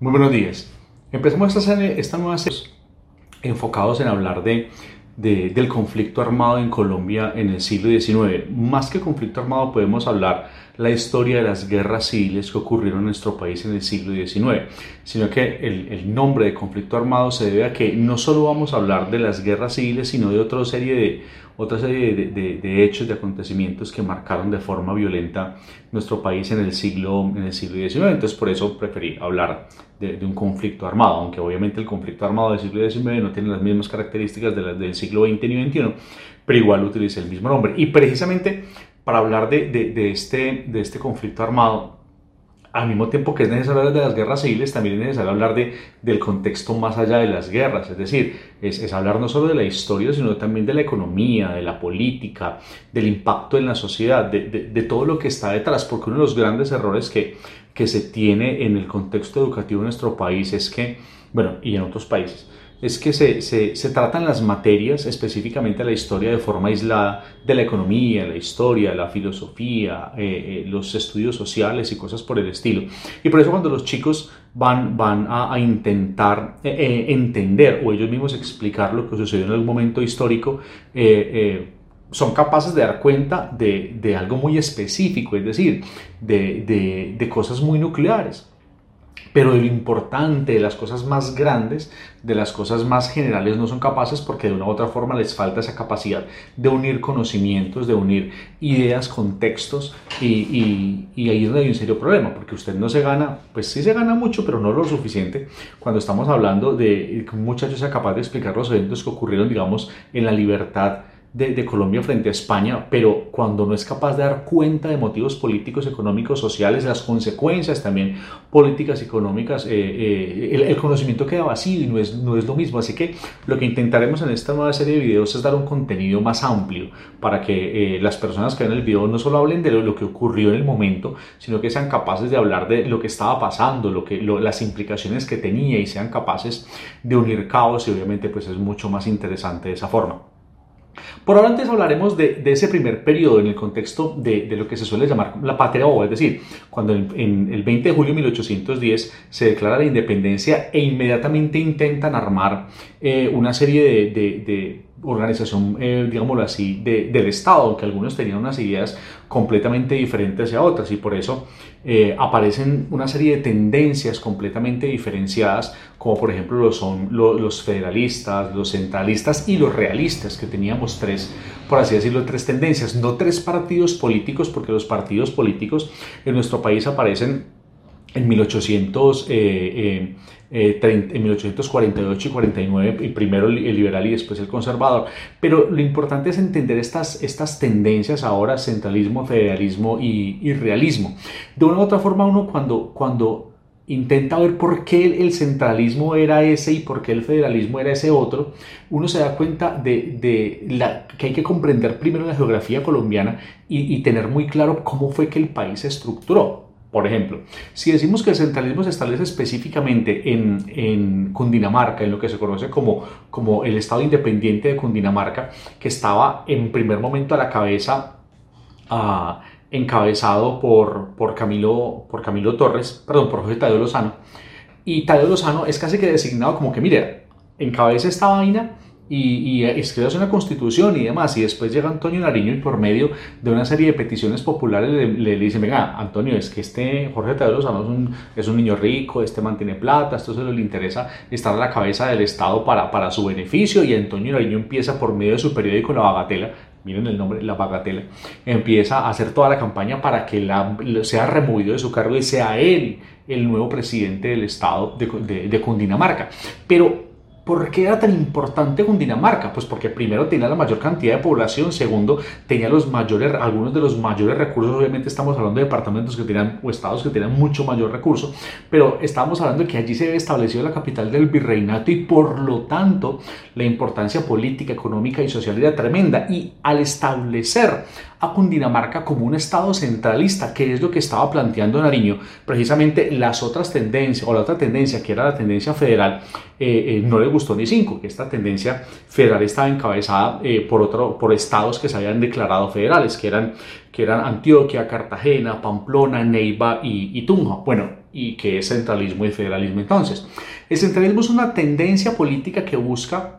Muy buenos días. Empezamos esta, serie, esta nueva serie enfocados en hablar de, de, del conflicto armado en Colombia en el siglo XIX. Más que conflicto armado podemos hablar la historia de las guerras civiles que ocurrieron en nuestro país en el siglo XIX, sino que el, el nombre de conflicto armado se debe a que no solo vamos a hablar de las guerras civiles, sino de otra serie de, otra serie de, de, de, hechos, de acontecimientos que marcaron de forma violenta nuestro país en el siglo, en el siglo XIX. Entonces, por eso preferí hablar de, de, un conflicto armado, aunque obviamente el conflicto armado del siglo XIX no tiene las mismas características de las del siglo XX ni XXI, pero igual utiliza el mismo nombre. Y precisamente para hablar de, este, de este conflicto armado, al mismo tiempo que es necesario hablar de las guerras civiles, también es necesario hablar de, del contexto más allá de las guerras, es decir, es, hablar no solo de la historia, sino también de la economía, de la política, del impacto en la sociedad, de, de, de todo lo que está detrás, porque uno de los grandes errores que, que se tiene en el contexto educativo de nuestro país es que, bueno, y en otros países, es que se, se, se, tratan las materias, específicamente la historia de forma aislada de la economía, la historia, la filosofía, eh, eh, los estudios sociales y cosas por el estilo. Y por eso cuando los chicos van, van a, intentar eh, entender o ellos mismos explicar lo que sucedió en algún momento histórico, son capaces de dar cuenta de, de, algo muy específico, es decir, de, de, de cosas muy nucleares pero de lo importante, de las cosas más grandes, de las cosas más generales no son capaces porque de una u otra forma les falta esa capacidad de unir conocimientos, de unir ideas, contextos y, y, y ahí es donde hay un serio problema porque usted no se gana, pues sí se gana mucho, pero no lo suficiente. Cuando estamos hablando de que un muchacho sea capaz de explicar los eventos que ocurrieron, digamos, en la libertad de, Colombia frente a España, pero cuando no es capaz de dar cuenta de motivos políticos, económicos, sociales, las consecuencias también políticas, económicas, eh, eh, el, conocimiento queda vacío y no es, no es lo mismo. Así que lo que intentaremos en esta nueva serie de videos es dar un contenido más amplio para que eh, las personas que ven el video no solo hablen de lo, que ocurrió en el momento, sino que sean capaces de hablar de lo que estaba pasando, lo que, las implicaciones que tenía y sean capaces de unir cabos y obviamente pues es mucho más interesante de esa forma. Por ahora antes hablaremos de, de, ese primer periodo en el contexto de, de, lo que se suele llamar la patria boba, es decir, cuando en, el 20 de julio de 1810 se declara la independencia e inmediatamente intentan armar eh, una serie de, organización, eh, digámoslo así, del Estado, aunque algunos tenían unas ideas completamente diferentes a otras y por eso eh, aparecen una serie de tendencias completamente diferenciadas, como por ejemplo lo son lo, los federalistas, los centralistas y los realistas, que teníamos tres, por así decirlo, tres tendencias, no tres partidos políticos, porque los partidos políticos en nuestro país aparecen en 1800, eh, eh, eh, 30, en 1848 y 49, y primero el liberal y después el conservador. Pero lo importante es entender estas, estas tendencias ahora, centralismo, federalismo y, y realismo. De una u otra forma, uno cuando, cuando intenta ver por qué el centralismo era ese y por qué el federalismo era ese otro, uno se da cuenta de, de la, que hay que comprender primero la geografía colombiana y, y tener muy claro cómo fue que el país se estructuró. Por ejemplo, si decimos que el centralismo se establece específicamente en, en, Cundinamarca, en lo que se conoce como, como el Estado Independiente de Cundinamarca, que estaba en primer momento a la cabeza, uh, encabezado por, por, Camilo, por Camilo Torres, perdón, por José Tadeo Lozano, y Tadeo Lozano es casi que designado como que, mire, encabeza esta vaina y, y una constitución y demás, y después llega Antonio Nariño y por medio de una serie de peticiones populares le, le, venga, Antonio, es que este Jorge Tadeo Lozano es un, es un niño rico, este mantiene plata, esto se le interesa estar a la cabeza del Estado para, para su beneficio, y Antonio Nariño empieza por medio de su periódico La Bagatela, miren el nombre, La Bagatela, empieza a hacer toda la campaña para que la, sea removido de su cargo y sea él el nuevo presidente del Estado de, de, de Cundinamarca. Pero ¿Por qué era tan importante Cundinamarca? Pues porque primero tenía la mayor cantidad de población, segundo tenía los mayores, algunos de los mayores recursos, obviamente estamos hablando de departamentos que tenían o estados que tenían mucho mayor recurso, pero estábamos hablando de que allí se estableció la capital del virreinato y por lo tanto la importancia política, económica y social era tremenda y al establecer a Cundinamarca como un estado centralista, que es lo que estaba planteando Nariño, precisamente las otras tendencias o la otra tendencia que era la tendencia federal eh, eh, no le gustó ni cinco, que esta tendencia federal estaba encabezada eh, por, otro, por estados que se habían declarado federales, que eran, que eran Antioquia, Cartagena, Pamplona, Neiva y, y Tunja. Bueno, y qué es centralismo y federalismo entonces. El centralismo es una tendencia política que busca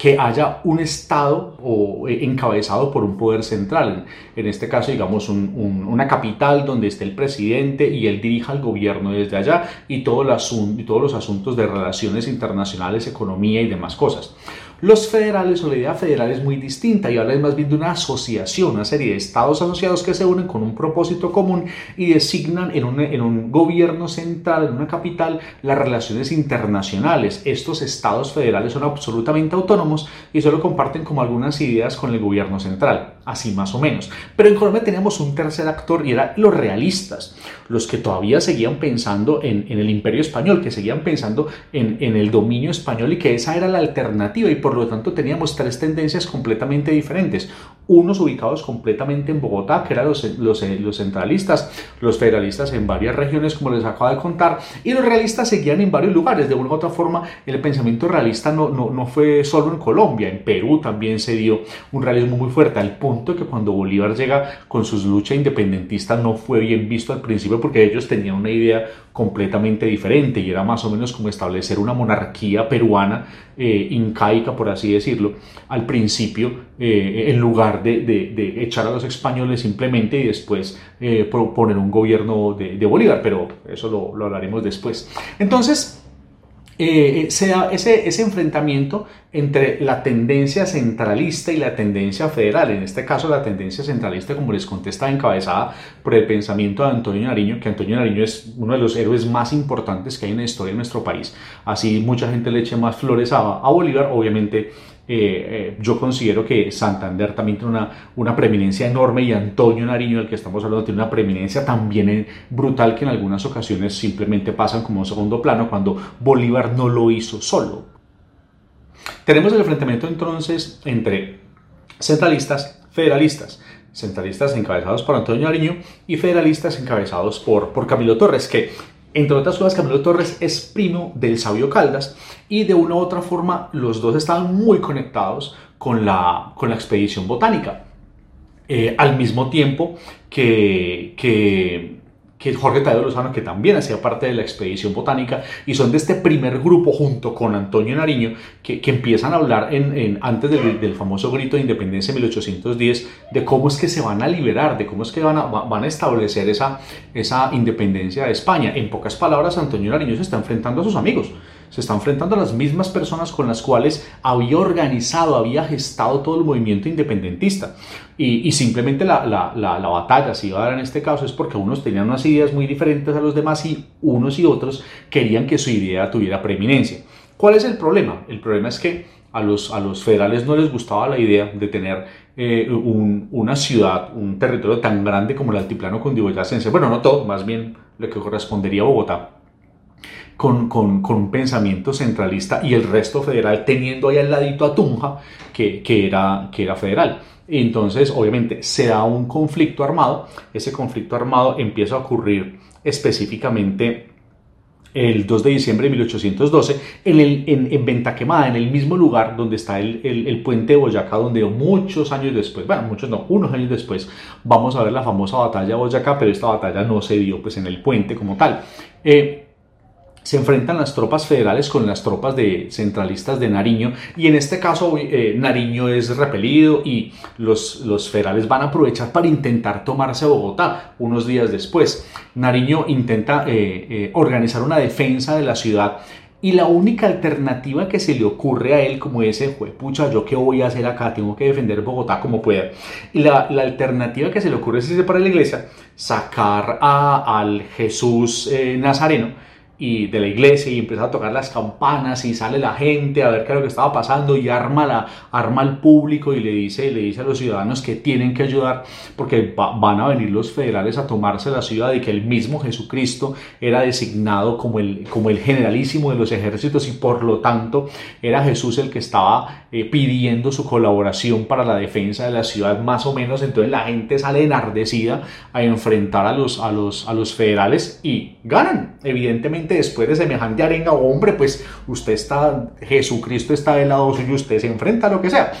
que haya un Estado o, eh, encabezado por un poder central. En este caso, digamos, una capital donde esté el presidente y él dirija el gobierno desde allá y, todos los asuntos de relaciones internacionales, economía y demás cosas. Los federales o la idea federal es muy distinta y habla más bien de una asociación, una serie de estados asociados que se unen con un propósito común y designan en un, en un gobierno central, en una capital, las relaciones internacionales. Estos estados federales son absolutamente autónomos y solo comparten como algunas ideas con el gobierno central, así más o menos. Pero en Colombia teníamos un tercer actor y eran los realistas, los que todavía seguían pensando en, en el imperio español, que seguían pensando en, en el dominio español y que esa era la alternativa y por por lo tanto teníamos tres tendencias completamente diferentes. Unos ubicados completamente en Bogotá, que eran los, los, los, centralistas, los federalistas en varias regiones, como les acabo de contar, y los realistas seguían en varios lugares. De una u otra forma, el pensamiento realista no, no, no fue solo en Colombia, en Perú también se dio un realismo muy fuerte, al punto que cuando Bolívar llega con sus luchas independentistas no fue bien visto al principio porque ellos tenían una idea completamente diferente y era más o menos como establecer una monarquía peruana eh, incaica, por así decirlo, al principio, eh, en lugar de, echar a los españoles simplemente y después eh, proponer un gobierno de, Bolívar, pero eso lo, lo hablaremos después. Entonces, eh, da ese, ese, enfrentamiento entre la tendencia centralista y la tendencia federal. En este caso, la tendencia centralista, como les conté, está encabezada por el pensamiento de Antonio Nariño, que Antonio Nariño es uno de los héroes más importantes que hay en la historia de nuestro país. Así mucha gente le eche más flores a, a Bolívar, obviamente eh, eh, yo considero que Santander también tiene una, una preeminencia enorme y Antonio Nariño, del que estamos hablando, tiene una preeminencia también brutal que en algunas ocasiones simplemente pasan como un segundo plano cuando Bolívar no lo hizo solo. Tenemos el enfrentamiento entonces entre centralistas, federalistas centralistas encabezados por Antonio Nariño y federalistas encabezados por, por Camilo Torres, que entre otras cosas, Camilo Torres es primo del sabio Caldas y de una u otra forma los dos estaban muy conectados con la, con la expedición botánica. Eh, al mismo tiempo que, que que Jorge Tadeo Lozano, que también hacía parte de la expedición botánica, y son de este primer grupo junto con Antonio Nariño, que, que empiezan a hablar en, antes del, famoso grito de independencia de 1810, de cómo es que se van a liberar, de cómo es que van a, van a establecer esa, esa independencia de España. En pocas palabras, Antonio Nariño se está enfrentando a sus amigos se está enfrentando a las mismas personas con las cuales había organizado, había gestado todo el movimiento independentista. Y, simplemente la, la, la, batalla si iba a dar en este caso es porque unos tenían unas ideas muy diferentes a los demás y unos y otros querían que su idea tuviera preeminencia. ¿Cuál es el problema? El problema es que a los, a los federales no les gustaba la idea de tener eh, una ciudad, un territorio tan grande como el altiplano cundiboyacense. Bueno, no todo, más bien lo que correspondería a Bogotá con, con, con, un pensamiento centralista y el resto federal teniendo ahí al ladito a Tunja, que, que, era, que era federal. Entonces, obviamente, se da un conflicto armado. Ese conflicto armado empieza a ocurrir específicamente el 2 de diciembre de 1812 en, el, en, en Venta Quemada, en el mismo lugar donde está el, el, el, puente de Boyacá, donde muchos años después, bueno, muchos no, unos años después, vamos a ver la famosa batalla de Boyacá, pero esta batalla no se dio pues en el puente como tal. Eh, se enfrentan las tropas federales con las tropas de centralistas de Nariño y en este caso eh, Nariño es repelido y los, los federales van a aprovechar para intentar tomarse Bogotá unos días después. Nariño intenta eh, eh, organizar una defensa de la ciudad y la única alternativa que se le ocurre a él como ese fue, pucha, ¿yo qué voy a hacer acá? Tengo que defender Bogotá como pueda. Y la, la alternativa que se le ocurre es irse para la iglesia, sacar a, al Jesús Nazareno, y de la iglesia y empieza a tocar las campanas y sale la gente a ver qué es lo que estaba pasando y arma, la, arma al público y le dice, le dice a los ciudadanos que tienen que ayudar porque van a venir los federales a tomarse la ciudad y que el mismo Jesucristo era designado como el, como el generalísimo de los ejércitos y por lo tanto era Jesús el que estaba eh, pidiendo su colaboración para la defensa de la ciudad más o menos. Entonces la gente sale enardecida a enfrentar a los, a los, a los federales y ganan evidentemente después de semejante arenga, hombre, pues usted está, Jesucristo está del lado suyo, usted se enfrenta a lo que sea.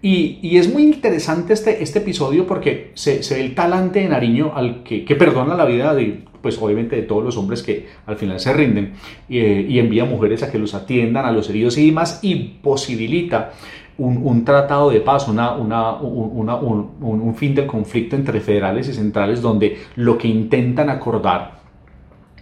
Y, es muy interesante este, este episodio porque se, ve el talante de Nariño al que, que, perdona la vida pues obviamente de todos los hombres que al final se rinden, eh, y envía mujeres a que los atiendan, a los heridos y demás, y posibilita un, tratado de paz, una, una, un, un, fin del conflicto entre federales y centrales, donde lo que intentan acordar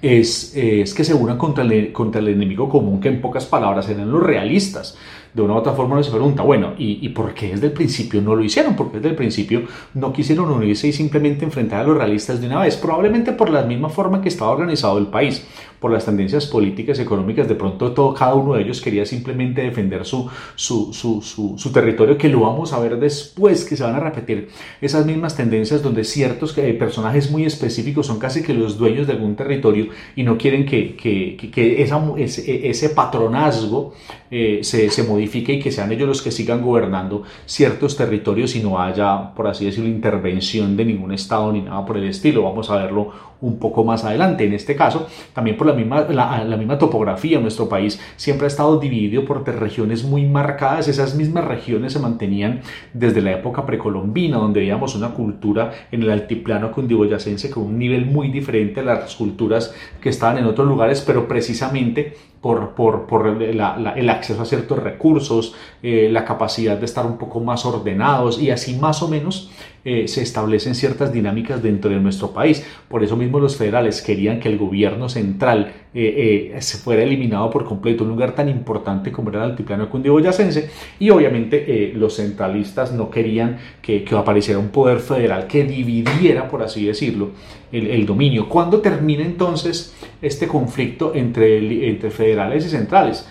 es, es que se unan contra el, contra el enemigo común, que en pocas palabras eran los realistas de una u otra forma uno se pregunta, bueno, ¿y, ¿y, por qué desde el principio no lo hicieron? ¿Por qué desde el principio no quisieron unirse y simplemente enfrentar a los realistas de una vez? Probablemente por la misma forma que estaba organizado el país, por las tendencias políticas, económicas, de pronto todo, cada uno de ellos quería simplemente defender su, su, su, su, territorio, que lo vamos a ver después, que se van a repetir esas mismas tendencias donde ciertos eh, personajes muy específicos son casi que los dueños de algún territorio y no quieren que, que, que, ese, ese patronazgo eh, se, se modifique y que sean ellos los que sigan gobernando ciertos territorios y no haya, por así decirlo, intervención de ningún Estado ni nada por el estilo. Vamos a verlo un poco más adelante. En este caso, también por la misma, la, misma topografía, nuestro país siempre ha estado dividido por regiones muy marcadas. Esas mismas regiones se mantenían desde la época precolombina, donde veíamos una cultura en el altiplano cundiboyacense con un nivel muy diferente a las culturas que estaban en otros lugares, pero precisamente por, por, por el acceso a ciertos recursos, eh, la capacidad de estar un poco más ordenados y así más o menos eh, se establecen ciertas dinámicas dentro de nuestro país. Por eso mismo los federales querían que el gobierno central eh, se fuera eliminado por completo, un lugar tan importante como era el altiplano cundiboyacense, y obviamente los centralistas no querían que, apareciera un poder federal que dividiera, por así decirlo, el, dominio. ¿Cuándo termina entonces este conflicto entre, entre federales y centrales?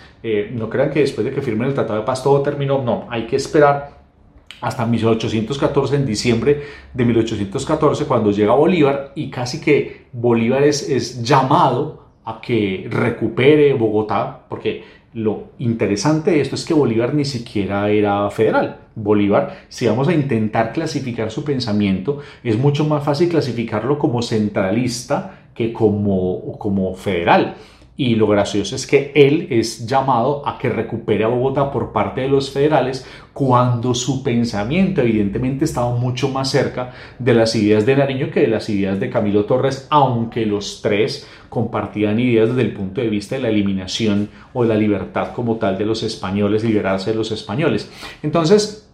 no crean que después de que firmen el Tratado de Paz todo terminó, no, hay que esperar hasta 1814, en diciembre de 1814, cuando llega Bolívar y casi que Bolívar es llamado a que recupere Bogotá, porque lo interesante de esto es que Bolívar ni siquiera era federal. Bolívar, si vamos a intentar clasificar su pensamiento, es mucho más fácil clasificarlo como centralista que como, como federal. Y lo gracioso es que él es llamado a que recupere a Bogotá por parte de los federales cuando su pensamiento evidentemente estaba mucho más cerca de las ideas de Nariño que de las ideas de Camilo Torres, aunque los tres compartían ideas desde el punto de vista de la eliminación o de la libertad como tal de los españoles, liberarse de los españoles. Entonces,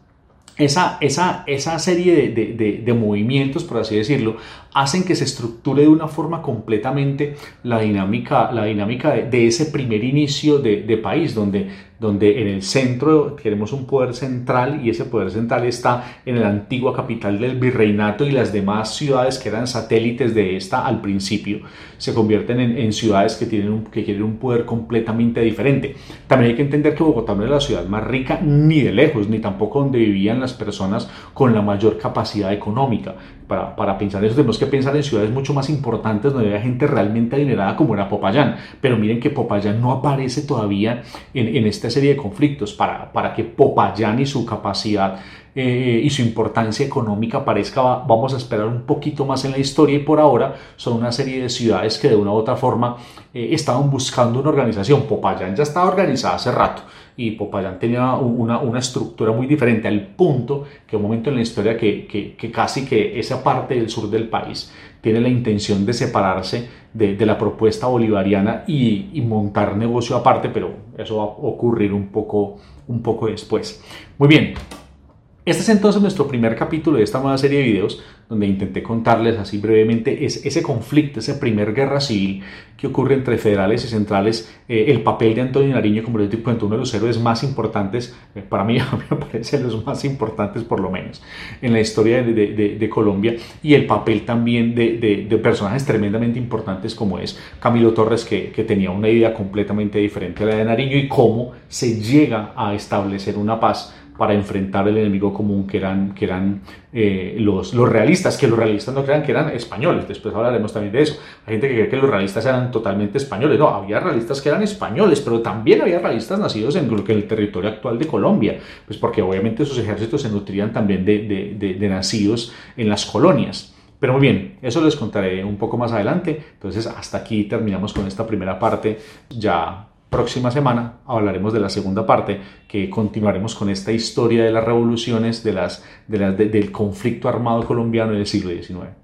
esa, esa, esa, serie de, de, de, movimientos, por así decirlo, hacen que se estructure de una forma completamente la dinámica, la dinámica de, ese primer inicio de, país, donde, donde en el centro tenemos un poder central y ese poder central está en la antigua capital del virreinato y las demás ciudades que eran satélites de esta al principio se convierten en, ciudades que tienen, que quieren un poder completamente diferente. También hay que entender que Bogotá no es la ciudad más rica ni de lejos, ni tampoco donde vivían las personas con la mayor capacidad económica. Para, pensar eso tenemos que pensar en ciudades mucho más importantes donde había gente realmente adinerada como era Popayán. Pero miren que Popayán no aparece todavía en, en esta serie de conflictos. Para, para que Popayán y su capacidad eh, y su importancia económica aparezca, vamos a esperar un poquito más en la historia y por ahora son una serie de ciudades que de una u otra forma eh, estaban buscando una organización. Popayán ya estaba organizada hace rato y Popayán tenía una, una, estructura muy diferente al punto que un momento en la historia que, que, casi que esa parte del sur del país tiene la intención de separarse de, de la propuesta bolivariana y, y, montar negocio aparte, pero eso va a ocurrir un poco, un poco después. Muy bien, este es entonces nuestro primer capítulo de esta nueva serie de videos donde intenté contarles así brevemente ese conflicto, esa primer guerra civil que ocurre entre federales y centrales, eh, el papel de Antonio Nariño como tipo uno de los héroes más importantes, eh, para mí me parece los más importantes por lo menos, en la historia de, de, de Colombia. Y el papel también de, de, personajes tremendamente importantes como es Camilo Torres que, que tenía una idea completamente diferente a la de Nariño y cómo se llega a establecer una paz para enfrentar el enemigo común que eran, que eran eh, los, los realistas, que los realistas no crean que eran españoles, después hablaremos también de eso. Hay gente que cree que los realistas eran totalmente españoles, no, había realistas que eran españoles, pero también había realistas nacidos en, en el territorio actual de Colombia, pues porque obviamente sus ejércitos se nutrían también de, de, de, de nacidos en las colonias. Pero muy bien, eso les contaré un poco más adelante. Entonces, hasta aquí terminamos con esta primera parte ya próxima semana hablaremos de la segunda parte, que continuaremos con esta historia de las revoluciones, de las, de las, del conflicto armado colombiano del siglo XIX.